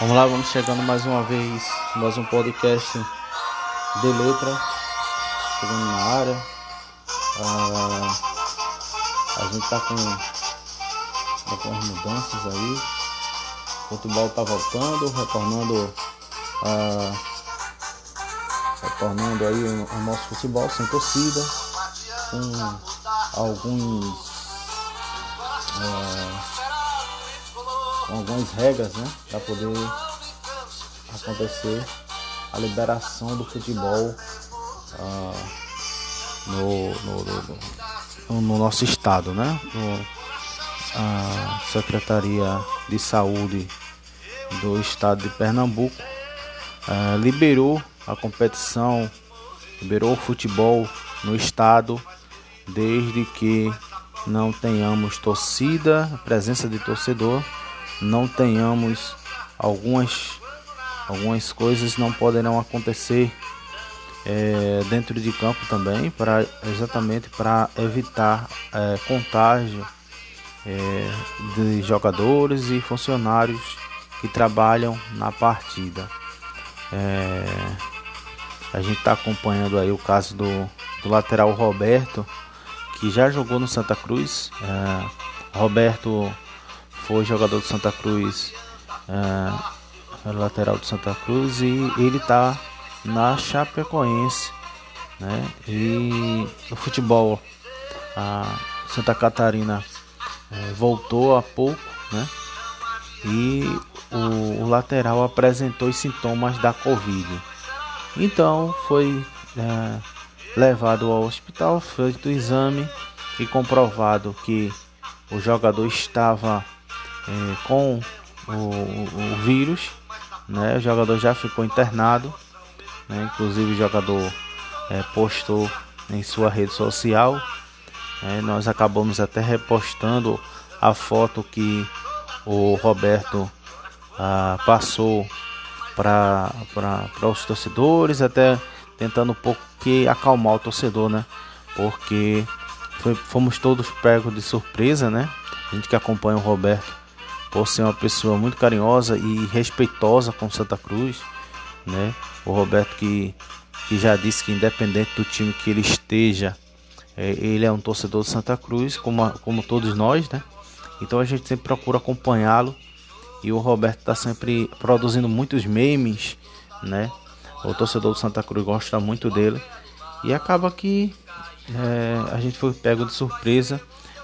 Vamos lá, vamos chegando mais uma vez, mais um podcast de letra, chegando na área. Ah, a gente tá com algumas mudanças aí. O futebol tá voltando, retornando ah, retornando aí o, o nosso futebol sem torcida, com alguns algumas regras, né, para poder acontecer a liberação do futebol ah, no, no, no, no, nosso estado, né? A Secretaria de Saúde do estado de Pernambuco ah, liberou a competição, liberou o futebol no estado, desde que não tenhamos torcida, presença de torcedor não tenhamos algumas algumas coisas não poderão acontecer é, dentro de campo também para exatamente para evitar é, contágio é, de jogadores e funcionários que trabalham na partida. É, a gente está acompanhando aí o caso do, do, lateral Roberto que já jogou no Santa Cruz. É, Roberto foi jogador do Santa Cruz, é, lateral do Santa Cruz, e ele está na Chapecoense. Né? E no futebol, a Santa Catarina é, voltou há pouco, né? E o, o, lateral apresentou os sintomas da Covid. Então foi é, levado ao hospital, feito o exame e comprovado que o jogador estava é, com o, o, vírus, né? O jogador já ficou internado, né? Inclusive o jogador é, postou em sua rede social. Né? Nós acabamos até repostando a foto que o Roberto ah, passou para os torcedores, até tentando um pouco que acalmar o torcedor, né? Porque foi, fomos todos pegos de surpresa, né? A gente que acompanha o Roberto por ser uma pessoa muito carinhosa e respeitosa com Santa Cruz, né? O Roberto que, que já disse que independente do time que ele esteja, é, ele é um torcedor de Santa Cruz, como, a, como todos nós, né? Então a gente sempre procura acompanhá-lo e o Roberto está sempre produzindo muitos memes, né? O torcedor do Santa Cruz gosta muito dele e acaba que é, a gente foi pego de surpresa,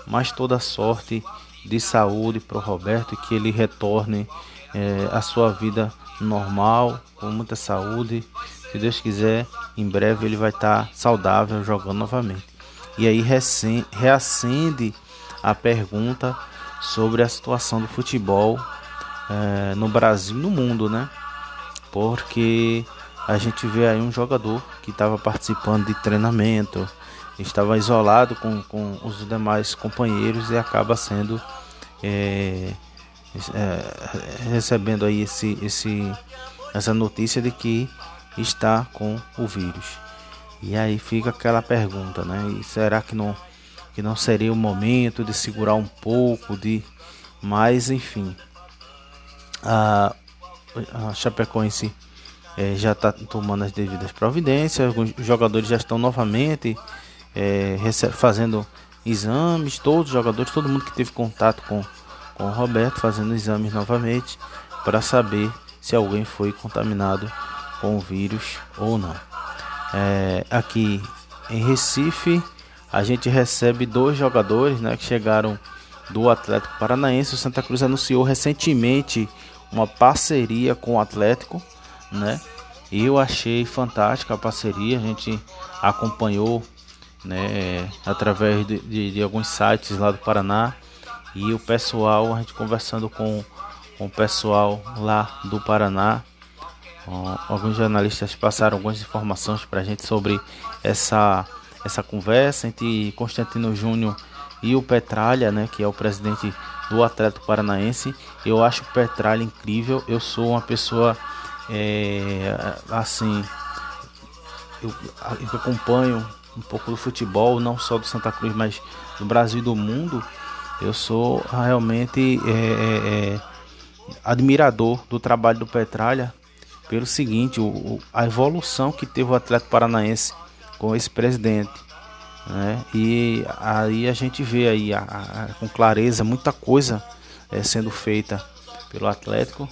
mas toda sorte de saúde para o Roberto e que ele retorne é, à sua vida normal, com muita saúde. Se Deus quiser, em breve ele vai estar tá saudável jogando novamente. E aí reacende a pergunta sobre a situação do futebol é, no Brasil e no mundo, né? Porque a gente vê aí um jogador que estava participando de treinamento, estava isolado com, com os demais companheiros e acaba sendo é, é, recebendo aí esse, esse, essa notícia de que está com o vírus. E aí fica aquela pergunta, né? E será que não, que não seria o momento de segurar um pouco, de mas enfim, a, a Chapecoense é, já está tomando as devidas providências, alguns jogadores já estão novamente é, fazendo exames, todos os jogadores, todo mundo que teve contato com, com o Roberto, fazendo exames novamente para saber se alguém foi contaminado com o vírus ou não. É, aqui em Recife, a gente recebe dois jogadores né, que chegaram do Atlético Paranaense. O Santa Cruz anunciou recentemente uma parceria com o Atlético, né? E eu achei fantástica a parceria. A gente acompanhou né, através de, de, de, alguns sites lá do Paraná. E o pessoal, a gente conversando com, com o pessoal lá do Paraná, alguns jornalistas passaram algumas informações para a gente sobre essa, essa conversa entre Constantino Júnior e o Petralha, né, que é o presidente do Atlético Paranaense. Eu acho o Petralha incrível, eu sou uma pessoa é, assim, eu, eu acompanho um pouco do futebol, não só do Santa Cruz, mas do Brasil e do mundo, eu sou realmente é, é, é admirador do trabalho do Petralha pelo seguinte, o, a evolução que teve o Atlético Paranaense com esse presidente. Né? E aí a gente vê aí a, a, com clareza muita coisa é, sendo feita pelo Atlético.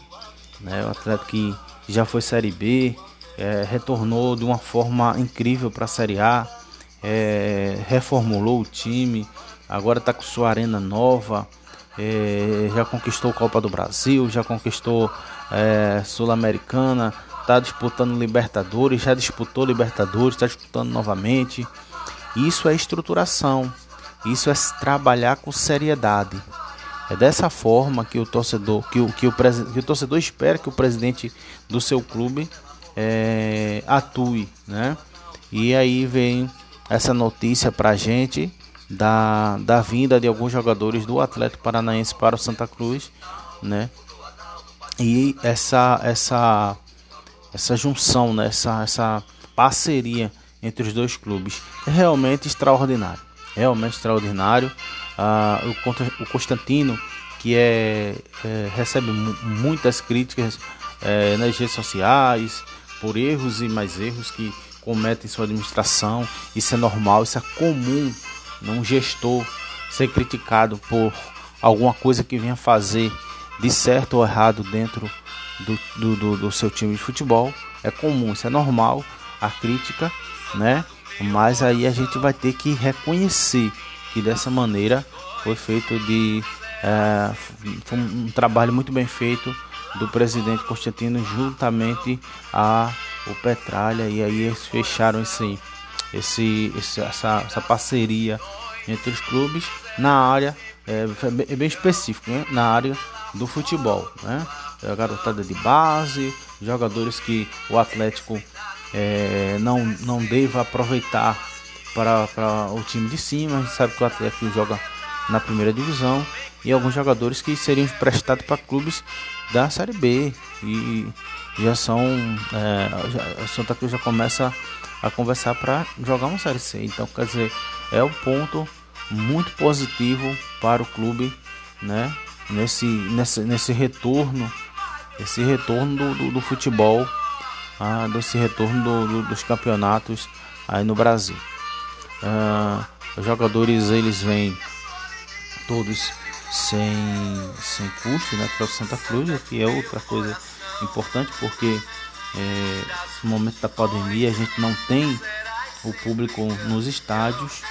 Né? O Atlético que já foi Série B, é, retornou de uma forma incrível para a Série A, é, reformulou o time, agora está com sua arena nova, é, já conquistou Copa do Brasil, já conquistou é, Sul-Americana, está disputando Libertadores, já disputou Libertadores, está disputando novamente. Isso é estruturação, isso é trabalhar com seriedade. É dessa forma que o torcedor, que o, que o, que o torcedor espera que o presidente do seu clube é, atue, né? E aí vem essa notícia para a gente da, da vinda de alguns jogadores do Atlético Paranaense para o Santa Cruz, né? E essa essa essa junção, né? essa, essa parceria entre os dois clubes é realmente extraordinário, realmente extraordinário. Ah, o, o Constantino que é, é recebe muitas críticas é, nas redes sociais por erros e mais erros que cometem em sua administração. Isso é normal, isso é comum um gestor ser criticado por alguma coisa que venha fazer de certo ou errado dentro do, do, do, do seu time de futebol. É comum, isso é normal, a crítica, né? Mas aí a gente vai ter que reconhecer que dessa maneira foi feito de é, foi um trabalho muito bem feito do presidente Constantino juntamente a o Petralha e aí eles fecharam esse esse, essa, essa parceria entre os clubes na área é, é bem específico né? na área do futebol né a garotada de base jogadores que o Atlético é, não não deva aproveitar para, para o time de cima a gente sabe que o Atlético joga na primeira divisão e alguns jogadores que seriam emprestados para clubes da Série B e já são é, Santa Cruz já começa a conversar para jogar uma série C. Então, quer dizer, é um ponto muito positivo para o clube, né? Nesse, nesse, nesse retorno, esse retorno do, do, do futebol, ah, desse retorno do, dos campeonatos aí no Brasil. Ah, os jogadores eles vêm todos sem, sem custo, né? Para o Santa Cruz, que é outra coisa importante porque é, no momento da pandemia a gente não tem o público nos estádios,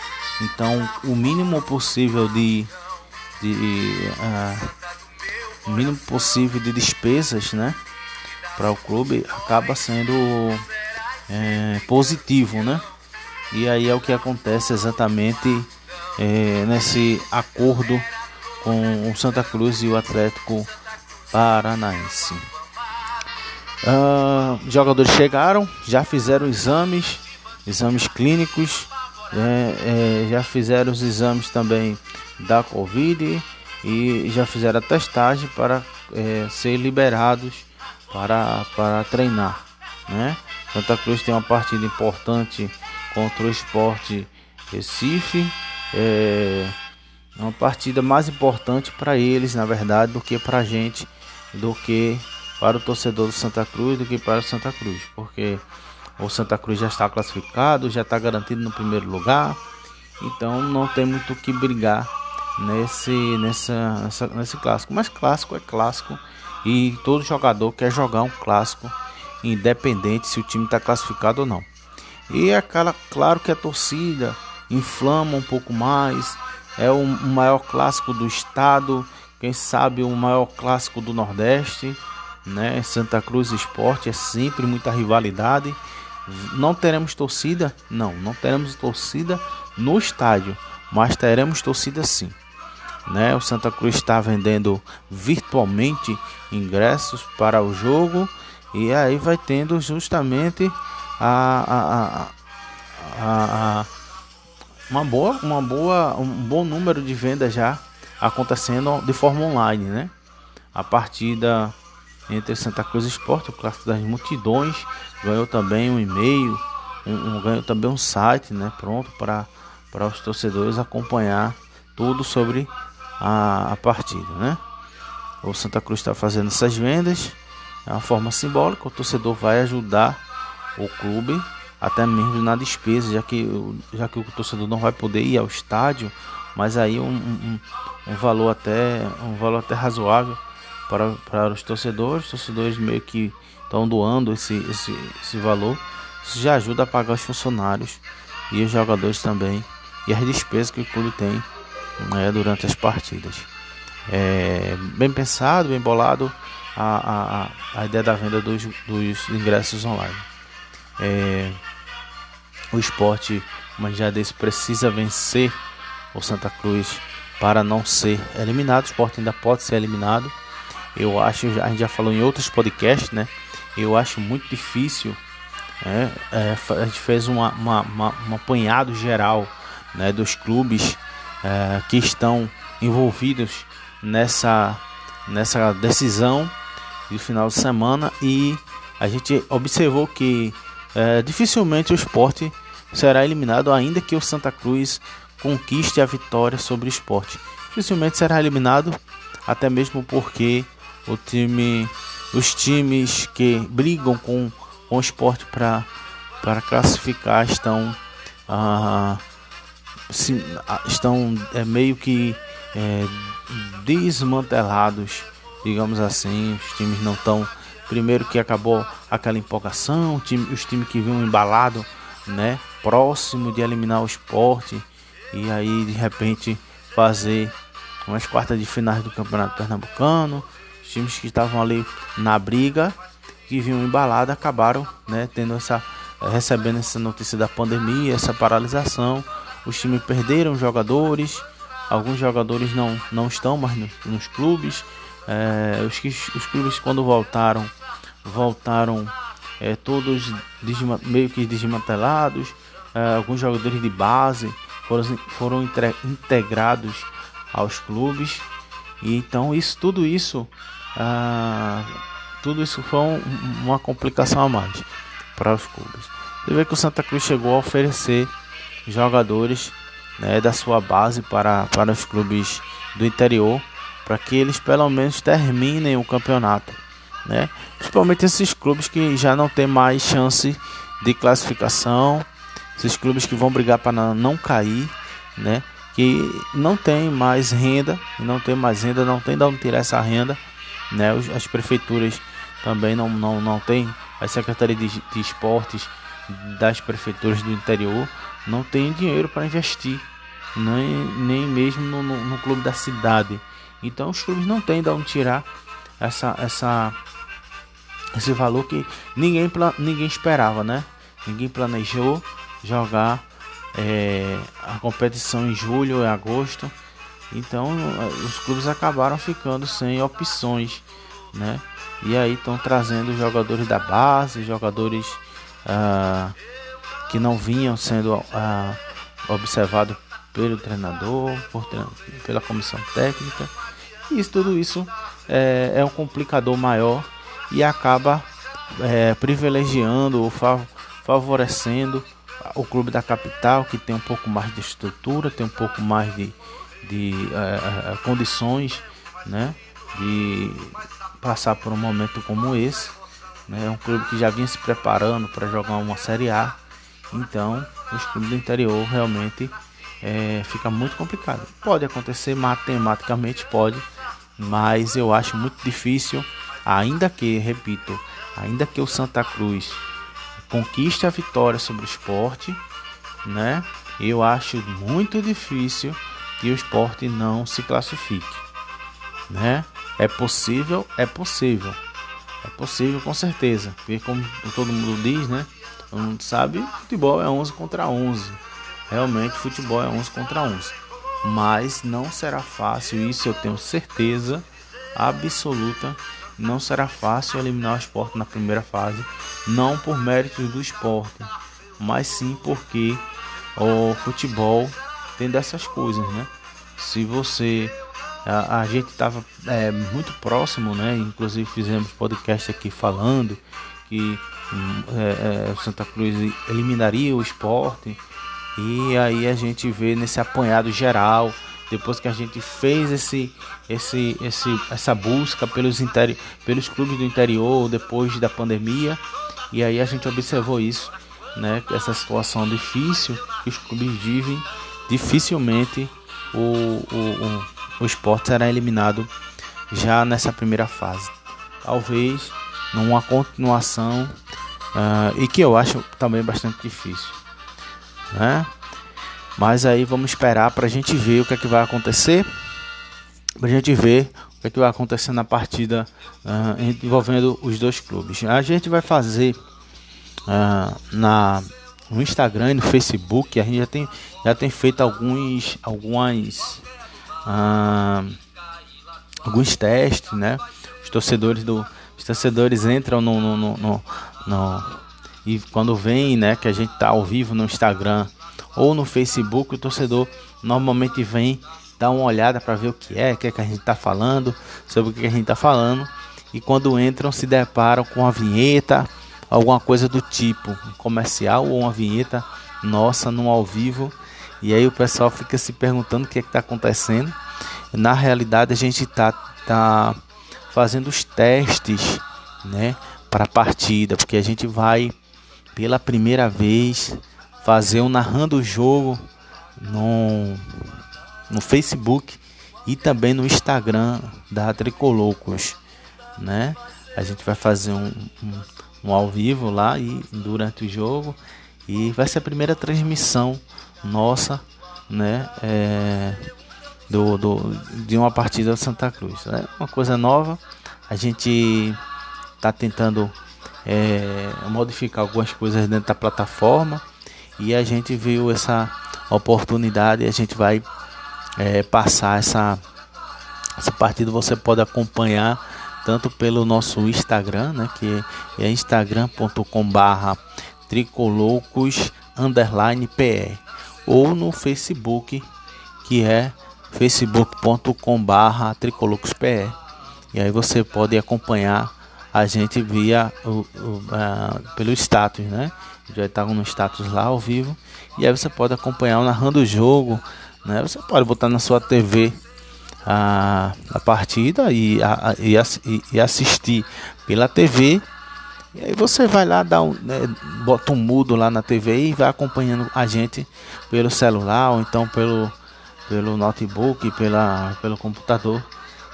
então o mínimo possível de, de o mínimo possível de despesas, né, para o clube acaba sendo é, positivo, né? E aí é o que acontece exatamente é, nesse acordo com o Santa Cruz e o Atlético Paranaense. Uh, jogadores chegaram, já fizeram exames, exames clínicos, é, é, já fizeram os exames também da Covid e já fizeram a testagem para é, ser liberados para, para treinar. Né? Santa Cruz tem uma partida importante contra o Esporte Recife. É uma partida mais importante para eles, na verdade, do que para a gente, do que para o torcedor do Santa Cruz do que para o Santa Cruz, porque o Santa Cruz já está classificado, já está garantido no primeiro lugar, então não tem muito o que brigar nesse, nessa, nessa, nesse clássico. Mas clássico é clássico e todo jogador quer jogar um clássico, independente se o time está classificado ou não. E é claro que a torcida inflama um pouco mais, é o maior clássico do estado, quem sabe o maior clássico do Nordeste né? Santa Cruz Esporte é sempre muita rivalidade. Não teremos torcida? Não, não teremos torcida no estádio, mas teremos torcida sim. Né? O Santa Cruz está vendendo virtualmente ingressos para o jogo e aí vai tendo justamente a, a, a, a uma boa, uma boa, um bom número de vendas já acontecendo de forma online, né? A partida entre Santa Cruz Esporte, o clássico das multidões, ganhou também um e-mail, um, um, ganhou também um site, né, pronto para para os torcedores acompanhar tudo sobre a, a partida, né? o Santa Cruz está fazendo essas vendas. É uma forma simbólica, o torcedor vai ajudar o clube até mesmo na despesa, já que, já que o torcedor não vai poder ir ao estádio, mas aí um, um, um valor até um valor até razoável para, para os torcedores, os torcedores meio que estão doando esse, esse, esse valor, isso já ajuda a pagar os funcionários e os jogadores também e as despesas que o clube tem né, durante as partidas. É bem pensado, bem bolado a, a, a ideia da venda dos, dos ingressos online. É, o esporte, desse precisa vencer o Santa Cruz para não ser eliminado. O esporte ainda pode ser eliminado. Eu acho, a gente já falou em outros podcasts, né? Eu acho muito difícil. Né? É, a gente fez uma, uma, uma, um apanhado geral né, dos clubes é, que estão envolvidos nessa, nessa decisão de final de semana e a gente observou que é, dificilmente o esporte será eliminado, ainda que o Santa Cruz conquiste a vitória sobre o esporte. Dificilmente será eliminado, até mesmo porque o time, os times que brigam com, com o esporte para classificar estão, ah, ah, estão é, meio que é, desmantelados, digamos assim. Os times não estão. Primeiro que acabou aquela empolgação, time, os times que vinham embalado, né? Próximo de eliminar o esporte. E aí de repente fazer umas quartas de finais do Campeonato Pernambucano. Os times que estavam ali na briga, que vinham embalado, acabaram né, tendo essa. recebendo essa notícia da pandemia, essa paralisação. Os times perderam jogadores, alguns jogadores não, não estão mais no, nos clubes. É, os, os clubes quando voltaram, voltaram é, todos meio que desmantelados. É, alguns jogadores de base foram, foram integrados aos clubes. E então isso, tudo isso, ah, tudo isso foi um, uma complicação a mais para os clubes. Você vê que o Santa Cruz chegou a oferecer jogadores né, da sua base para, para os clubes do interior, para que eles pelo menos terminem o campeonato, né? Principalmente esses clubes que já não tem mais chance de classificação, esses clubes que vão brigar para não cair, né? Que não tem mais renda, não tem mais renda, não tem de onde tirar essa renda, né? As prefeituras também não não não tem, a secretaria de, de esportes das prefeituras do interior não tem dinheiro para investir nem, nem mesmo no, no, no, clube da cidade. Então os clubes não têm de onde tirar essa, essa, esse valor que ninguém, ninguém esperava, né? Ninguém planejou jogar é, a competição em julho e agosto. Então os clubes acabaram ficando sem opções, né? E aí estão trazendo jogadores da base, jogadores ah, que não vinham sendo ah, observados pelo treinador, por, pela comissão técnica. E tudo isso é, é um complicador maior e acaba é, privilegiando ou fav favorecendo o clube da capital que tem um pouco mais de estrutura, tem um pouco mais de, de é, é condições, né, de passar por um momento como esse. Né, é um clube que já vinha se preparando para jogar uma Série A. Então, os clubes do interior realmente é, fica muito complicado. Pode acontecer matematicamente, pode, mas eu acho muito difícil, ainda que, repito, ainda que o Santa Cruz conquiste a vitória sobre o esporte, né? Eu acho muito difícil que o esporte não se classifique, né? É possível, é possível, é possível com certeza, porque como todo mundo diz, né? Todo mundo sabe, futebol é 11 contra 11 Realmente futebol é 11 contra 11. Mas não será fácil, isso eu tenho certeza absoluta. Não será fácil eliminar o esporte na primeira fase, não por méritos do esporte, mas sim porque o futebol tem dessas coisas, né? Se você a, a gente estava é, muito próximo, né? Inclusive fizemos podcast aqui falando que hum, é, é, Santa Cruz eliminaria o esporte e aí a gente vê nesse apanhado geral depois que a gente fez esse, esse, esse, essa busca pelos, interi pelos clubes do interior depois da pandemia, e aí a gente observou isso, né? Essa situação difícil que os clubes vivem, dificilmente o, o, o, o esporte será eliminado já nessa primeira fase. Talvez numa continuação uh, e que eu acho também bastante difícil, né? Mas aí vamos esperar para a gente ver o que é que vai acontecer, para a gente ver o que é que vai acontecer na partida uh, envolvendo os dois clubes. A gente vai fazer uh, na no Instagram e no Facebook a gente já tem já tem feito alguns algumas uh, alguns testes, né? Os torcedores do os torcedores entram no, no, no, no, no e quando vem, né, que a gente tá ao vivo no Instagram ou no Facebook, o torcedor normalmente vem dar uma olhada para ver o que é, o que, é que a gente está falando, sobre o que a gente está falando. E quando entram, se deparam com uma vinheta, alguma coisa do tipo, um comercial ou uma vinheta nossa no ao vivo. E aí o pessoal fica se perguntando o que é está acontecendo. Na realidade, a gente está tá fazendo os testes né, para a partida, porque a gente vai pela primeira vez fazer um narrando o jogo no, no Facebook e também no Instagram da Tricolocos, né? A gente vai fazer um, um, um, ao vivo lá e durante o jogo e vai ser a primeira transmissão nossa, né? É, do, do, de uma partida do Santa Cruz. É uma coisa nova. A gente está tentando é, modificar algumas coisas dentro da plataforma e a gente viu essa oportunidade e a gente vai é, passar essa, essa partida. Você pode acompanhar tanto pelo nosso Instagram, né, que é instagram.com/barra underline pe ou no Facebook que é facebook.com/barra tricolocospe e aí você pode acompanhar a gente via o, o pelo status, né? já está no status lá ao vivo. E aí você pode acompanhar o narrando o jogo. Né? Você pode botar na sua TV a, a partida e, a, e, e assistir pela TV. E aí você vai lá, dá um, né, bota um mudo lá na TV e vai acompanhando a gente pelo celular ou então pelo, pelo notebook, pela, pelo computador.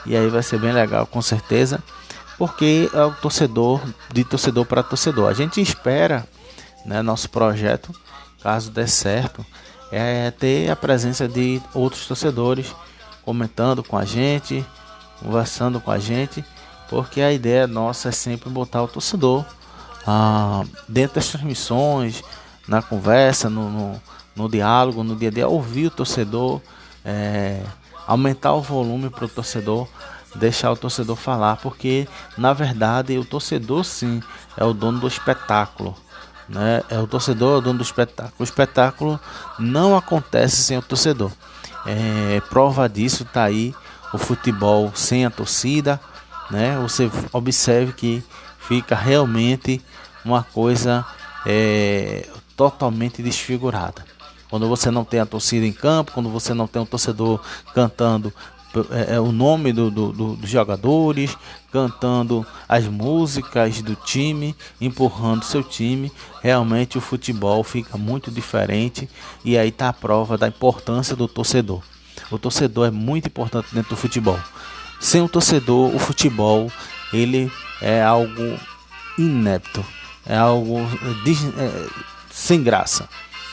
E aí vai ser bem legal, com certeza. Porque é o torcedor, de torcedor para torcedor. A gente espera né, nosso projeto, caso dê certo, é ter a presença de outros torcedores comentando com a gente, conversando com a gente, porque a ideia nossa é sempre botar o torcedor ah, dentro das transmissões, na conversa, no, no, no, diálogo, no dia a dia, ouvir o torcedor, é, aumentar o volume para o torcedor, deixar o torcedor falar, porque na verdade o torcedor sim é o dono do espetáculo né? É o torcedor é o dono do espetáculo. O espetáculo não acontece sem o torcedor. É, prova disso está aí o futebol sem a torcida, né? Você observe que fica realmente uma coisa é, totalmente desfigurada. Quando você não tem a torcida em campo, quando você não tem um torcedor cantando é, é, o nome do, do, do, dos jogadores, cantando as músicas do time, empurrando seu time. Realmente o futebol fica muito diferente e aí está a prova da importância do torcedor. O torcedor é muito importante dentro do futebol. Sem o torcedor, o futebol ele é algo inepto, é algo é, sem graça,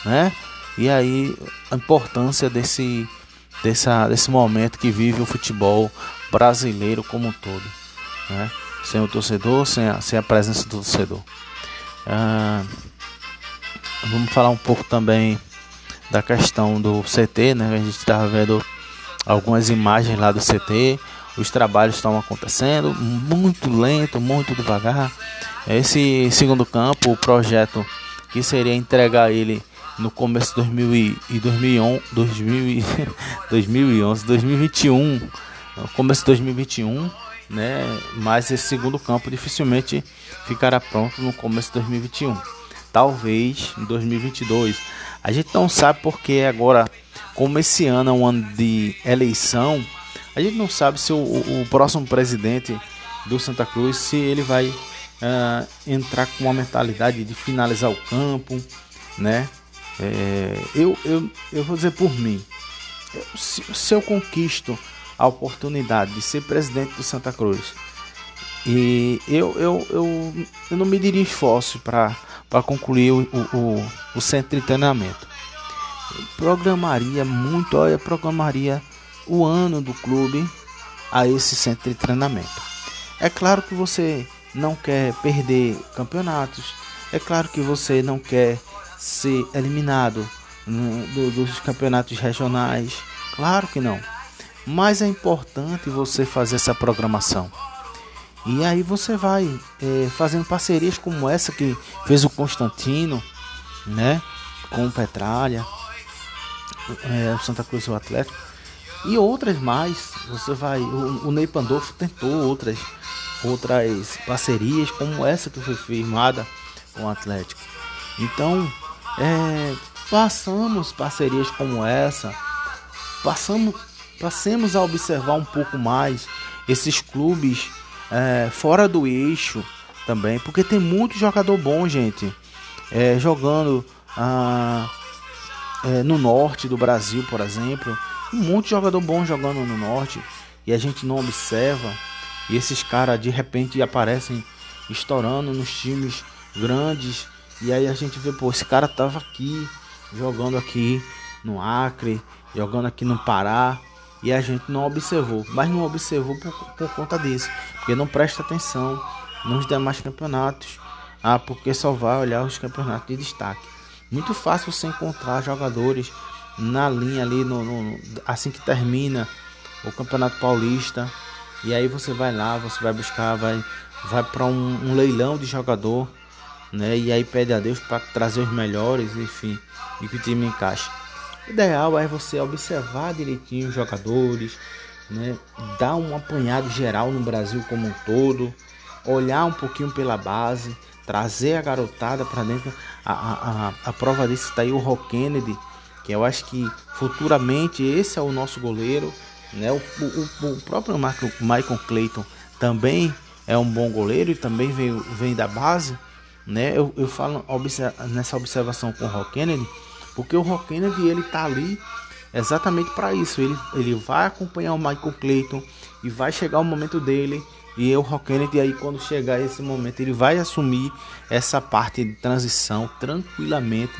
né? E aí a importância desse dessa, desse momento que vive o futebol brasileiro como um todo. Né? Sem o torcedor, sem a, sem a presença do torcedor. Ah, vamos falar um pouco também da questão do CT, né? A gente estava vendo algumas imagens lá do CT. Os trabalhos estão acontecendo muito lento, muito devagar. Esse segundo campo, o projeto que seria entregar ele no começo de 2000 e 2011, 2011, 2021, no começo de 2021, né? Mas esse segundo campo dificilmente ficará pronto no começo de 2021. Talvez em 2022. A gente não sabe porque agora como esse ano é um ano de eleição, a gente não sabe se o, o próximo presidente do Santa Cruz, se ele vai uh, entrar com uma mentalidade de finalizar o campo, né? É, eu, eu, eu vou dizer por mim, se, se eu conquisto a oportunidade de ser presidente do Santa Cruz e eu, eu, eu, eu não me diria esforço para concluir o, o, o centro de treinamento. Eu programaria muito, olha, programaria o ano do clube a esse centro de treinamento. É claro que você não quer perder campeonatos, é claro que você não quer ser eliminado no, do, dos campeonatos regionais, claro que não. Mas é importante você fazer essa programação. E aí você vai é, fazendo parcerias como essa que fez o Constantino, né? Com o Petralha, é, o Santa Cruz e o Atlético. E outras mais. Você vai. O, o Ney Pandolfo tentou outras, outras parcerias como essa que foi firmada com o Atlético. Então, é, façamos parcerias como essa. Passamos, passemos a observar um pouco mais esses clubes é, fora do eixo também, porque tem muito jogador bom, gente, é, jogando ah, é, no norte do Brasil, por exemplo. Muito jogador bom jogando no norte e a gente não observa. E esses caras de repente aparecem estourando nos times grandes. E aí a gente vê, pô, esse cara tava aqui, jogando aqui no Acre, jogando aqui no Pará e a gente não observou, mas não observou por, por conta disso, porque não presta atenção nos demais campeonatos, ah, porque só vai olhar os campeonatos de destaque. Muito fácil você encontrar jogadores na linha ali, no, no assim que termina o Campeonato Paulista, e aí você vai lá, você vai buscar, vai, vai para um, um leilão de jogador, né? E aí pede a Deus para trazer os melhores, enfim, e que o time encaixe. O ideal é você observar direitinho os jogadores, né? dar um apanhado geral no Brasil como um todo, olhar um pouquinho pela base, trazer a garotada para dentro. A, a, a, a, prova disso está aí o Rock Kennedy, que eu acho que futuramente esse é o nosso goleiro. Né? O, o, o próprio Michael Clayton também é um bom goleiro e também vem, vem da base. Né? Eu, eu falo nessa observação com o Rock Kennedy porque o Rock Kennedy ele tá ali exatamente para isso. Ele, ele vai acompanhar o Michael Clayton e vai chegar o momento dele. E o Rock Kennedy aí quando chegar esse momento ele vai assumir essa parte de transição tranquilamente,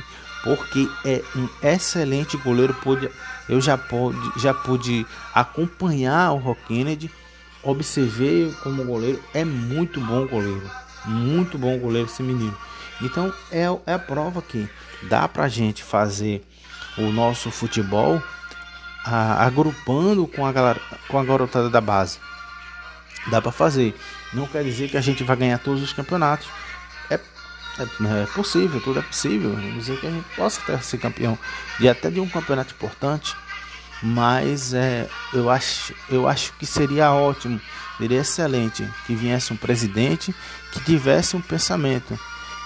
porque é um excelente goleiro. Pude, eu já pude, já pude acompanhar o Rock Kennedy, observei como goleiro, é muito bom goleiro, muito bom goleiro esse menino. Então é, é a prova que dá pra gente fazer o nosso futebol a, agrupando com a, galera, com a garotada da base. Dá para fazer. Não quer dizer que a gente vai ganhar todos os campeonatos. É, é, é possível, tudo é possível. Não dizer que a gente possa até ser campeão de até de um campeonato importante. Mas é, eu, acho, eu acho que seria ótimo, seria excelente que viesse um presidente que tivesse um pensamento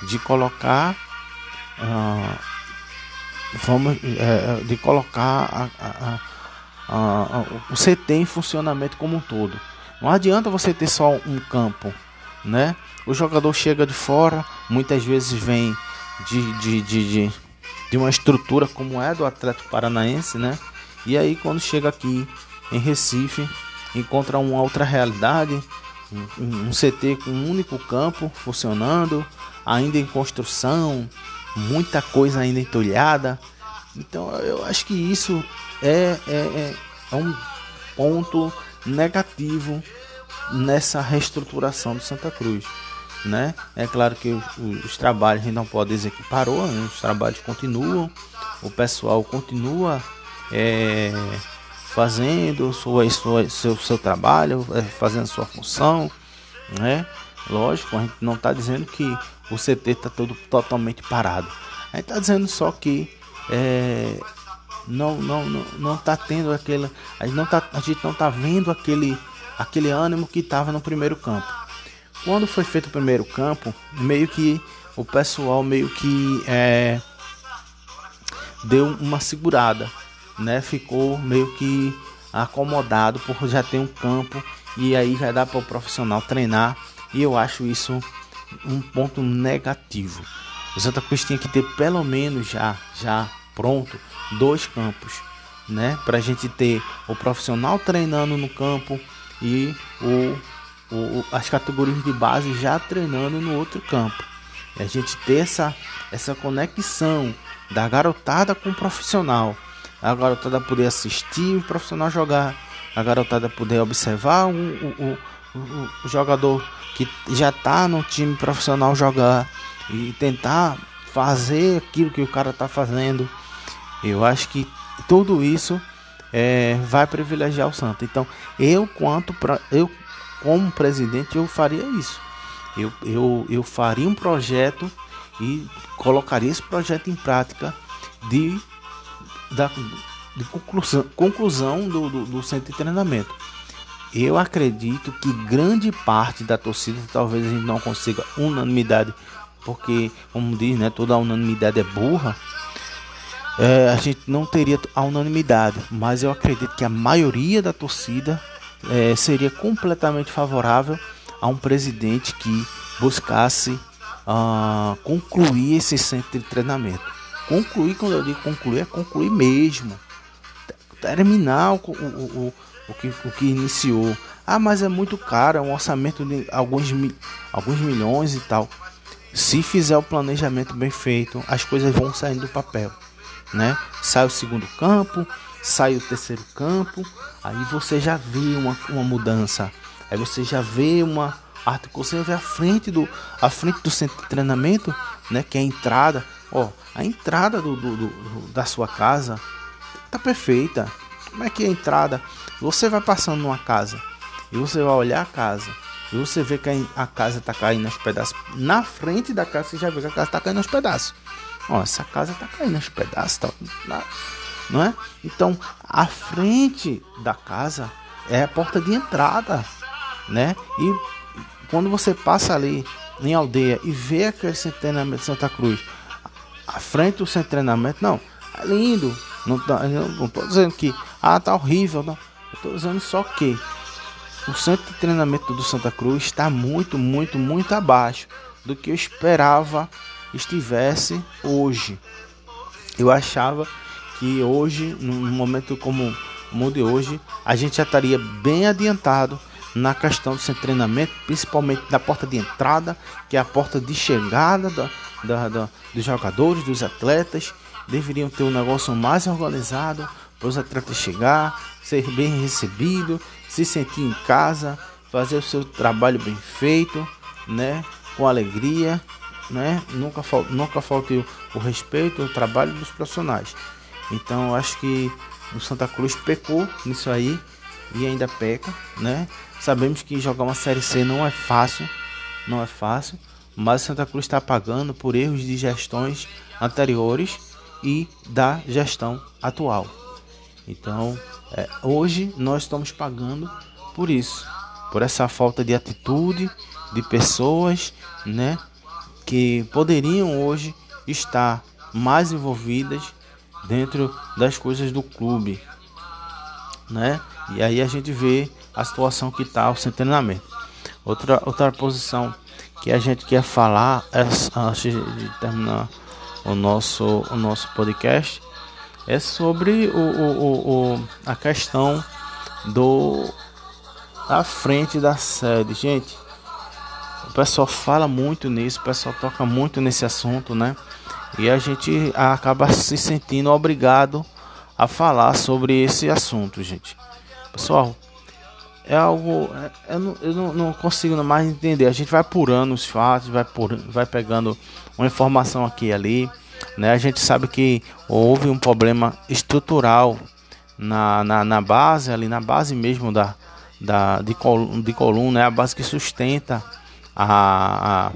de colocar uh, vamos é, de colocar a, a, a, o CT em funcionamento como um todo. Não adianta você ter só um campo, né? O jogador chega de fora, muitas vezes vem de, de, de, de, de uma estrutura como é do Atlético Paranaense, né? E aí quando chega aqui em Recife, encontra uma outra realidade, um, um CT com um único campo funcionando, ainda em construção, muita coisa ainda entulhada. Então eu acho que isso é, é, é, é um ponto negativo nessa reestruturação do Santa Cruz. Né? É claro que os, os trabalhos a gente não pode dizer que parou, né? os trabalhos continuam, o pessoal continua é, fazendo sua, sua, seu, seu trabalho, é, fazendo sua função, né? Lógico, a gente não está dizendo que o CT está todo totalmente parado. A gente está dizendo só que é, não, não, não, não tá tendo aquele. A gente não tá, a gente não tá vendo aquele, aquele ânimo que estava no primeiro campo. Quando foi feito o primeiro campo, meio que o pessoal meio que é, deu uma segurada, né, ficou meio que acomodado por já ter um campo e aí já dá para o profissional treinar e eu acho isso um ponto negativo. O Santa Cruz tinha que ter pelo menos já já pronto dois campos, né, para a gente ter o profissional treinando no campo e o, o, as categorias de base já treinando no outro campo. E a gente ter essa essa conexão da garotada com o profissional a garotada poder assistir o profissional jogar, a garotada poder observar o, o, o, o jogador que já está no time profissional jogar e tentar fazer aquilo que o cara está fazendo. Eu acho que tudo isso é, vai privilegiar o Santos. Então, eu quanto para eu como presidente eu faria isso. Eu, eu, eu faria um projeto e colocaria esse projeto em prática de da, de conclusão, conclusão do, do, do centro de treinamento. Eu acredito que grande parte da torcida, talvez a gente não consiga unanimidade, porque, como diz, né, toda unanimidade é burra. É, a gente não teria a unanimidade, mas eu acredito que a maioria da torcida é, seria completamente favorável a um presidente que buscasse uh, concluir esse centro de treinamento. Concluir, quando eu digo concluir, é concluir mesmo. Terminar o, o, o, o, que, o que iniciou. Ah, mas é muito caro, é um orçamento de alguns, alguns milhões e tal. Se fizer o planejamento bem feito, as coisas vão saindo do papel. Né? Sai o segundo campo, sai o terceiro campo, aí você já vê uma, uma mudança. Aí você já vê uma articulação, você vê a frente do, a frente do centro de treinamento, né? Que é a entrada. Ó, a entrada do, do, do, da sua casa tá perfeita. Como é que é a entrada? Você vai passando numa casa e você vai olhar a casa e você vê que a casa tá caindo aos pedaços. Na frente da casa você já vê que a casa tá caindo aos pedaços. Ó, essa casa tá caindo aos pedaços, tá, não é? Então, a frente da casa é a porta de entrada, né? E quando você passa ali em aldeia e vê aquele centenário de Santa Cruz à frente do centro de treinamento. Não, é lindo. Não, tá, não tô dizendo que ah, tá horrível. Não. Tô dizendo só que o centro de treinamento do Santa Cruz está muito, muito, muito abaixo do que eu esperava estivesse hoje. Eu achava que hoje, num momento como o de hoje, a gente já estaria bem adiantado na questão do de treinamento, principalmente da porta de entrada, que é a porta de chegada da, da, da, dos jogadores, dos atletas. Deveriam ter um negócio mais organizado para os atletas chegar, ser bem recebido, se sentir em casa, fazer o seu trabalho bem feito, né? Com alegria, né? Nunca, fal nunca falte o, o respeito ao trabalho dos profissionais. Então, acho que o Santa Cruz pecou nisso aí e ainda peca, né? Sabemos que jogar uma série C não é fácil, não é fácil, mas Santa Cruz está pagando por erros de gestões anteriores e da gestão atual. Então, é, hoje nós estamos pagando por isso, por essa falta de atitude de pessoas, né, que poderiam hoje estar mais envolvidas dentro das coisas do clube, né? E aí a gente vê a situação que está o treinamento. Outra outra posição que a gente quer falar é, antes de terminar o nosso, o nosso podcast é sobre o, o, o, a questão do a frente da sede, gente. O pessoal fala muito nisso, o pessoal toca muito nesse assunto, né? E a gente acaba se sentindo obrigado a falar sobre esse assunto, gente. Pessoal, é algo. É, eu, não, eu não, não, consigo mais entender. A gente vai apurando os fatos, vai, por, vai pegando uma informação aqui e ali. Né? A gente sabe que houve um problema estrutural na, na, na base, ali na base mesmo da, da, de, col, de coluna, é a base que sustenta a,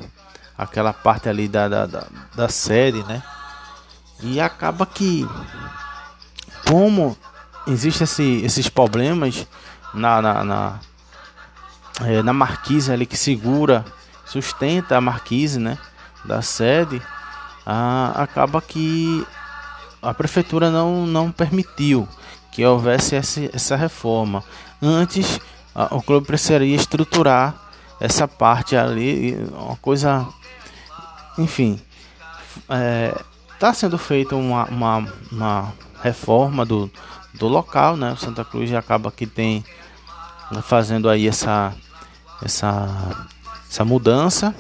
a, aquela parte ali da, da, da, da sede, né? E acaba que, como existem esse, esses problemas na, na, na, é, na marquise ali que segura, sustenta a marquise né, da sede, ah, acaba que a prefeitura não, não permitiu que houvesse essa, essa reforma. Antes, o clube precisaria estruturar essa parte ali, uma coisa, enfim, está é, tá sendo feita uma, uma, uma, reforma do, do local, né? O Santa Cruz acaba que tem fazendo aí essa, essa, essa mudança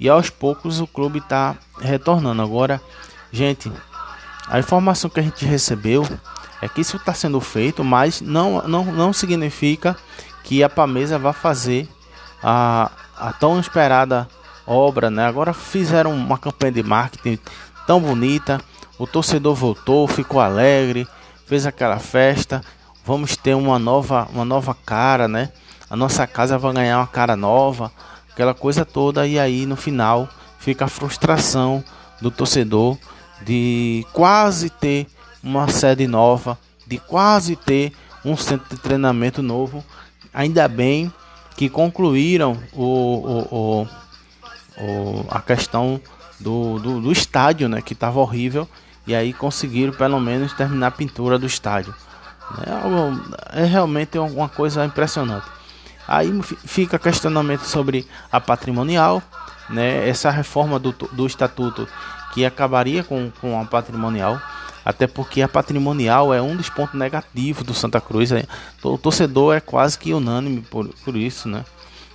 e aos poucos o clube está retornando. Agora, gente, a informação que a gente recebeu é que isso está sendo feito, mas não, não, não significa que a Pamesa vá fazer a, a tão esperada obra, né? Agora fizeram uma campanha de marketing tão bonita, o torcedor voltou, ficou alegre, fez aquela festa. Vamos ter uma nova, uma nova cara, né? A nossa casa vai ganhar uma cara nova, aquela coisa toda e aí no final fica a frustração do torcedor de quase ter uma sede nova, de quase ter um centro de treinamento novo. Ainda bem que concluíram o, o, o, o a questão do, do, do estádio, né, que estava horrível, e aí conseguiram pelo menos terminar a pintura do estádio. É, é realmente uma coisa impressionante. Aí fica questionamento sobre a patrimonial, né, essa reforma do, do estatuto que acabaria com, com a patrimonial, até porque a patrimonial é um dos pontos negativos do Santa Cruz. É, o torcedor é quase que unânime por, por isso, né?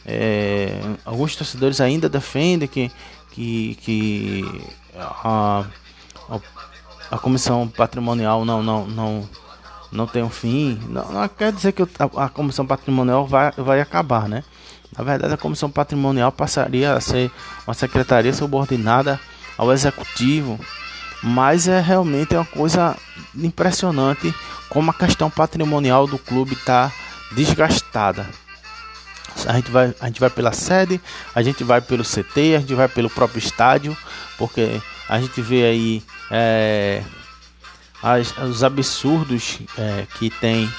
É, alguns torcedores ainda defendem que, que, que a, a, a, comissão patrimonial não, não, não, não tem um fim. Não, não quer dizer que a, a, comissão patrimonial vai, vai acabar, né? Na verdade, a comissão patrimonial passaria a ser uma secretaria subordinada ao executivo, mas é realmente uma coisa impressionante como a questão patrimonial do clube está desgastada. A gente, vai, a gente vai pela sede, a gente vai pelo CT, a gente vai pelo próprio estádio, porque a gente vê aí é, as, os absurdos é, que tem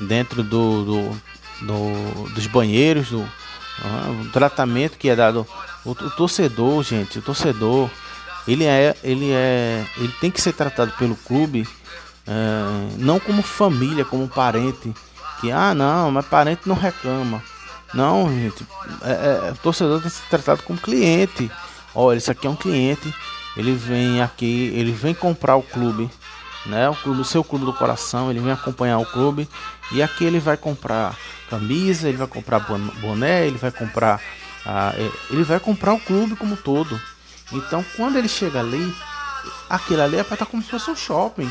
dentro do, do, do dos banheiros, do, uh, o tratamento que é dado. O, o, torcedor, gente, o torcedor, ele é, ele é, ele tem que ser tratado pelo clube é, não como família, como parente. Que ah não, mas parente não reclama. Não, gente. É, é, o torcedor tem que ser tratado como cliente. Olha, isso aqui é um cliente. Ele vem aqui, ele vem comprar o clube, né? O clube, o seu clube do coração. Ele vem acompanhar o clube e aqui ele vai comprar camisa, ele vai comprar boné, ele vai comprar, ah, ele vai comprar o clube como todo. Então, quando ele chega ali, aquilo ali é para estar tá como se fosse um shopping,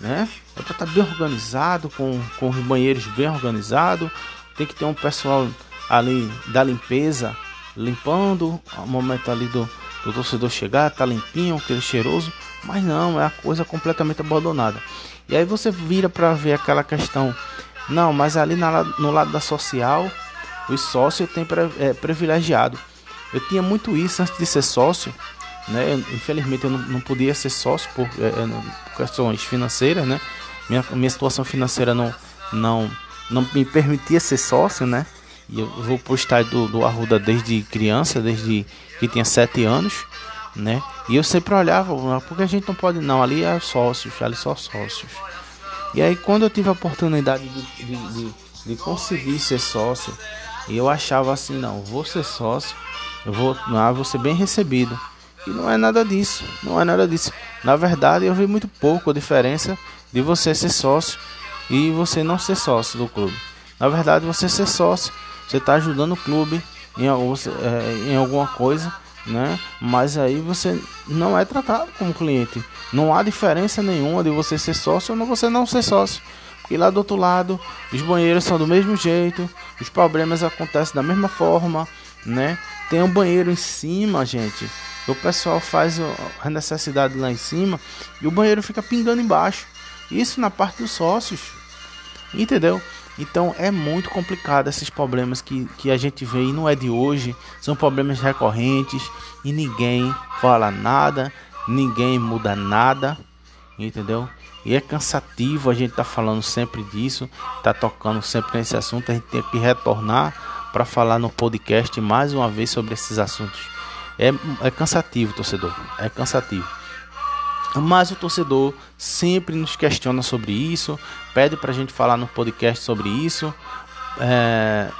né? É para estar tá bem organizado, com, com os banheiros bem organizados. Tem que ter um pessoal ali da limpeza, limpando o momento ali do, do torcedor chegar, tá limpinho, aquele cheiroso, mas não, é a coisa completamente abandonada. E aí você vira para ver aquela questão, não, mas ali na, no lado da social, os sócios têm é, privilegiado. Eu tinha muito isso antes de ser sócio, né? Infelizmente eu não, não podia ser sócio por, é, é por questões financeiras, né? Minha, minha situação financeira não, não, não me permitia ser sócio, né? E eu vou estádio do, do Arruda desde criança, desde que tinha 7 anos, né? E eu sempre olhava, porque a gente não pode, não, ali é sócios, ali só sócios. E aí quando eu tive a oportunidade de, de, de, de conseguir ser sócio, eu achava assim, não, vou ser sócio, eu vou, não, vou ser bem recebido. E não é nada disso, não é nada disso. Na verdade, eu vi muito pouco a diferença de você ser sócio e você não ser sócio do clube. Na verdade, você ser sócio você está ajudando o clube em, é, em alguma coisa, né? Mas aí você não é tratado como cliente. Não há diferença nenhuma de você ser sócio ou você não ser sócio. Porque lá do outro lado, os banheiros são do mesmo jeito, os problemas acontecem da mesma forma, né? Tem um banheiro em cima, gente. O pessoal faz a necessidade lá em cima e o banheiro fica pingando embaixo. Isso na parte dos sócios. Entendeu? Então é muito complicado esses problemas que, que a gente vê e não é de hoje, são problemas recorrentes e ninguém fala nada, ninguém muda nada, entendeu? E é cansativo a gente tá falando sempre disso, tá tocando sempre nesse assunto, a gente tem que retornar para falar no podcast mais uma vez sobre esses assuntos. É, é cansativo, torcedor, é cansativo. Mas o torcedor sempre nos questiona sobre isso, pede para a gente falar no podcast sobre isso. É,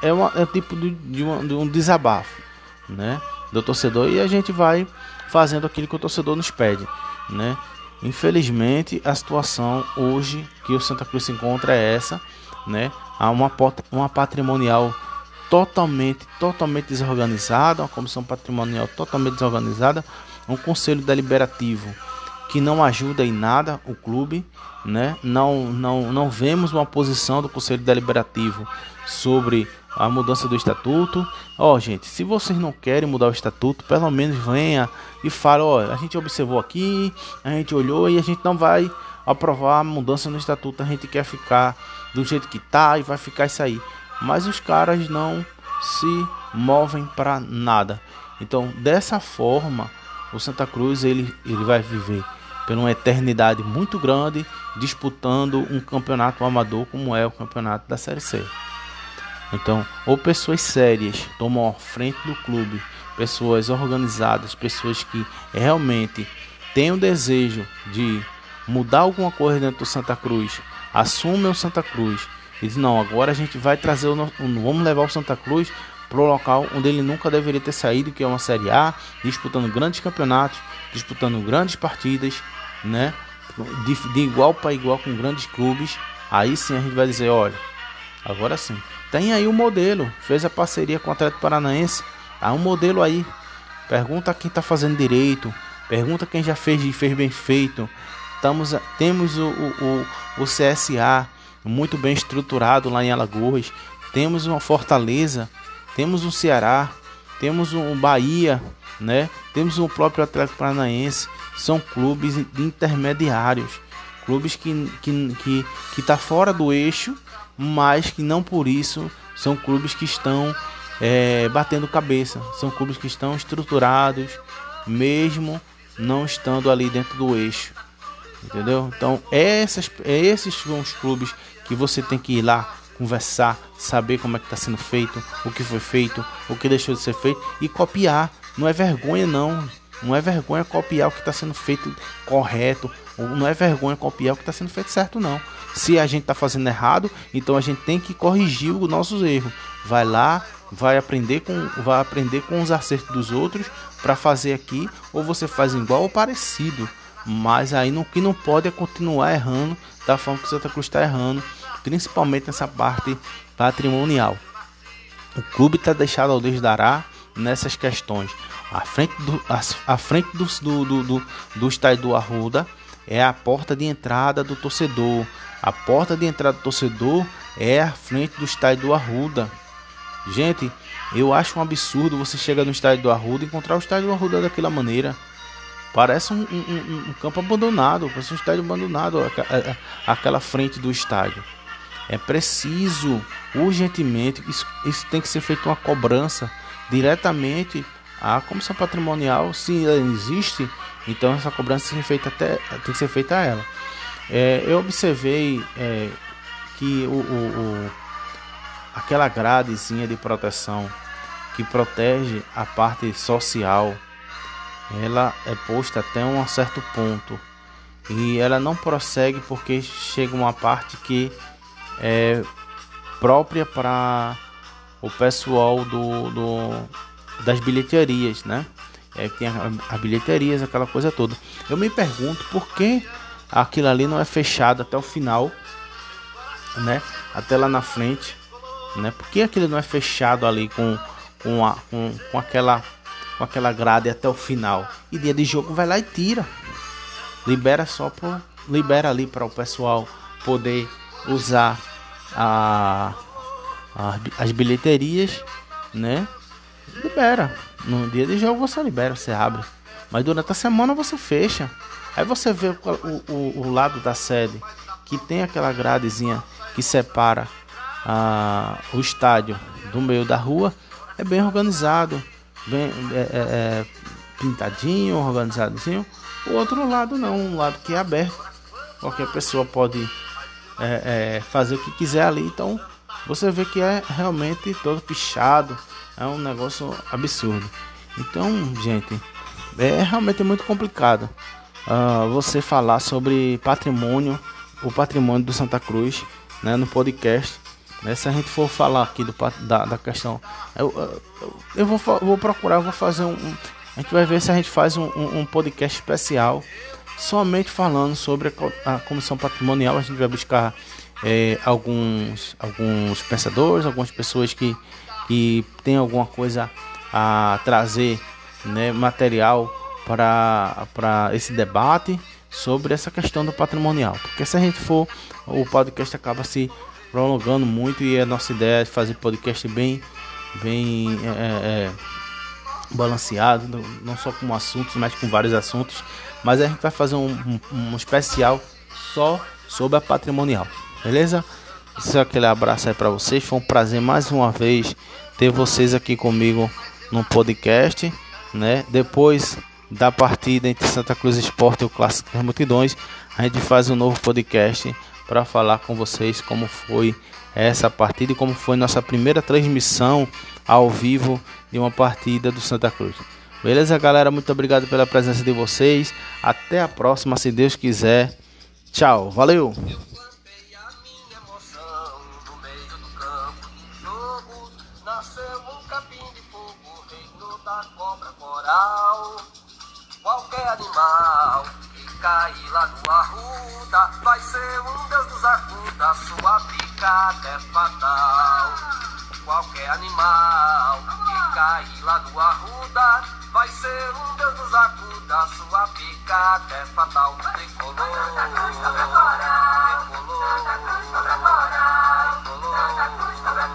é, uma, é tipo de, de, uma, de um desabafo né, do torcedor e a gente vai fazendo aquilo que o torcedor nos pede. Né? Infelizmente, a situação hoje que o Santa Cruz se encontra é essa. Né? Há uma, uma patrimonial totalmente, totalmente desorganizada, uma comissão patrimonial totalmente desorganizada, um conselho deliberativo que não ajuda em nada o clube, né? Não, não, não vemos uma posição do conselho deliberativo sobre a mudança do estatuto. Ó, oh, gente, se vocês não querem mudar o estatuto, pelo menos venha e fale, ó, oh, a gente observou aqui, a gente olhou e a gente não vai aprovar a mudança no estatuto, a gente quer ficar do jeito que tá e vai ficar isso aí mas os caras não se movem para nada. Então, dessa forma, o Santa Cruz ele, ele vai viver por uma eternidade muito grande disputando um campeonato amador como é o campeonato da Série C. Então, ou pessoas sérias tomam frente do clube, pessoas organizadas, pessoas que realmente têm o desejo de mudar alguma coisa dentro do Santa Cruz, assumem o Santa Cruz e diz, não, agora a gente vai trazer o vamos levar o Santa Cruz para o local onde ele nunca deveria ter saído, que é uma Série A, disputando grandes campeonatos, disputando grandes partidas, né? De, de igual para igual com grandes clubes. Aí sim a gente vai dizer, olha, agora sim. Tem aí o um modelo, fez a parceria com o Atlético Paranaense, há um modelo aí. Pergunta quem está fazendo direito, pergunta quem já fez e fez bem feito. Estamos, temos o, o, o, o CSA, muito bem estruturado lá em Alagoas. Temos uma Fortaleza, temos um Ceará, temos um Bahia, né? Temos o próprio Atlético Paranaense. São clubes intermediários, clubes que que que que tá fora do eixo, mas que não por isso são clubes que estão é, batendo cabeça. São clubes que estão estruturados, mesmo não estando ali dentro do eixo. Entendeu? Então, essas, esses são os clubes que você tem que ir lá conversar, saber como é que está sendo feito, o que foi feito, o que deixou de ser feito e copiar. Não é vergonha não, não é vergonha copiar o que está sendo feito correto, não é vergonha copiar o que está sendo feito certo não. Se a gente está fazendo errado, então a gente tem que corrigir os nossos erros. Vai lá, vai aprender com, vai aprender com os acertos dos outros para fazer aqui, ou você faz igual ou parecido. Mas aí o que não pode é continuar errando da forma que o Santa Cruz está errando principalmente nessa parte patrimonial. O clube está deixado ao Deus dará nessas questões. A frente do, a, a frente do, do, do, do estádio do Arruda é a porta de entrada do torcedor. A porta de entrada do torcedor é a frente do estádio do Arruda. Gente, eu acho um absurdo você chegar no estádio do Arruda e encontrar o estádio do Arruda daquela maneira. Parece um, um, um, um campo abandonado, parece um estádio abandonado, aquela frente do estádio. É preciso urgentemente, isso, isso tem que ser feito uma cobrança diretamente à comissão patrimonial, se ela existe, então essa cobrança tem que ser feita, até, tem que ser feita a ela. É, eu observei é, que o, o, o, aquela gradezinha de proteção que protege a parte social, ela é posta até um certo ponto e ela não prossegue porque chega uma parte que é, própria para o pessoal do, do, das bilheterias, né? É, tem as bilheterias, aquela coisa toda. Eu me pergunto por que aquilo ali não é fechado até o final, né? Até lá na frente, né? Por que aquilo não é fechado ali com, com, a, com, com aquela com aquela grade até o final? E dia de jogo vai lá e tira, libera só para libera ali para o pessoal poder usar a, a, as bilheterias, né? Libera. No dia de jogo você libera, você abre. Mas durante a semana você fecha. Aí você vê o, o, o lado da sede que tem aquela gradezinha que separa o estádio do meio da rua. É bem organizado, bem é, é, é, pintadinho, organizadinho. O outro lado não, um lado que é aberto. Qualquer pessoa pode é, é, fazer o que quiser ali. Então você vê que é realmente todo pichado, é um negócio absurdo. Então, gente, é realmente muito complicado. uh, você falar sobre patrimônio, o patrimônio do Santa Cruz, né, no podcast. Né, se a gente for falar aqui do, da, da questão, eu, eu, eu vou, vou procurar, vou fazer um, um, A gente vai ver se a gente faz um, um, um podcast especial somente falando sobre a, comissão patrimonial. A gente vai buscar é, alguns, alguns pensadores, algumas pessoas que, que têm alguma coisa a trazer né, material para esse debate sobre essa questão do patrimonial. Porque se a gente for, o podcast acaba se prolongando muito e a nossa ideia é fazer podcast bem, bem é, é, é balanceado, não só com assuntos, mas com vários assuntos. Mas a gente vai fazer um, um, um especial só sobre a patrimonial, beleza? Esse é aquele abraço aí para vocês. Foi um prazer mais uma vez ter vocês aqui comigo no podcast, né? Depois da partida entre Santa Cruz Esporte e o Clássico das Multidões, a gente faz um novo podcast para falar com vocês como foi essa partida e como foi nossa primeira transmissão ao vivo de uma partida do Santa Cruz. Beleza, galera? Muito obrigado pela presença de vocês. Até a próxima, se Deus quiser. Tchau, valeu! qualquer animal que cair lá no arruda vai ser um Deus nos ajuda, sua picada é fatal. Qualquer animal que cair lá no arruda vai ser um deus dos acuda. Sua picada é fatal. Tricolor, tricolor, tricolor. Santa Cruz, Santa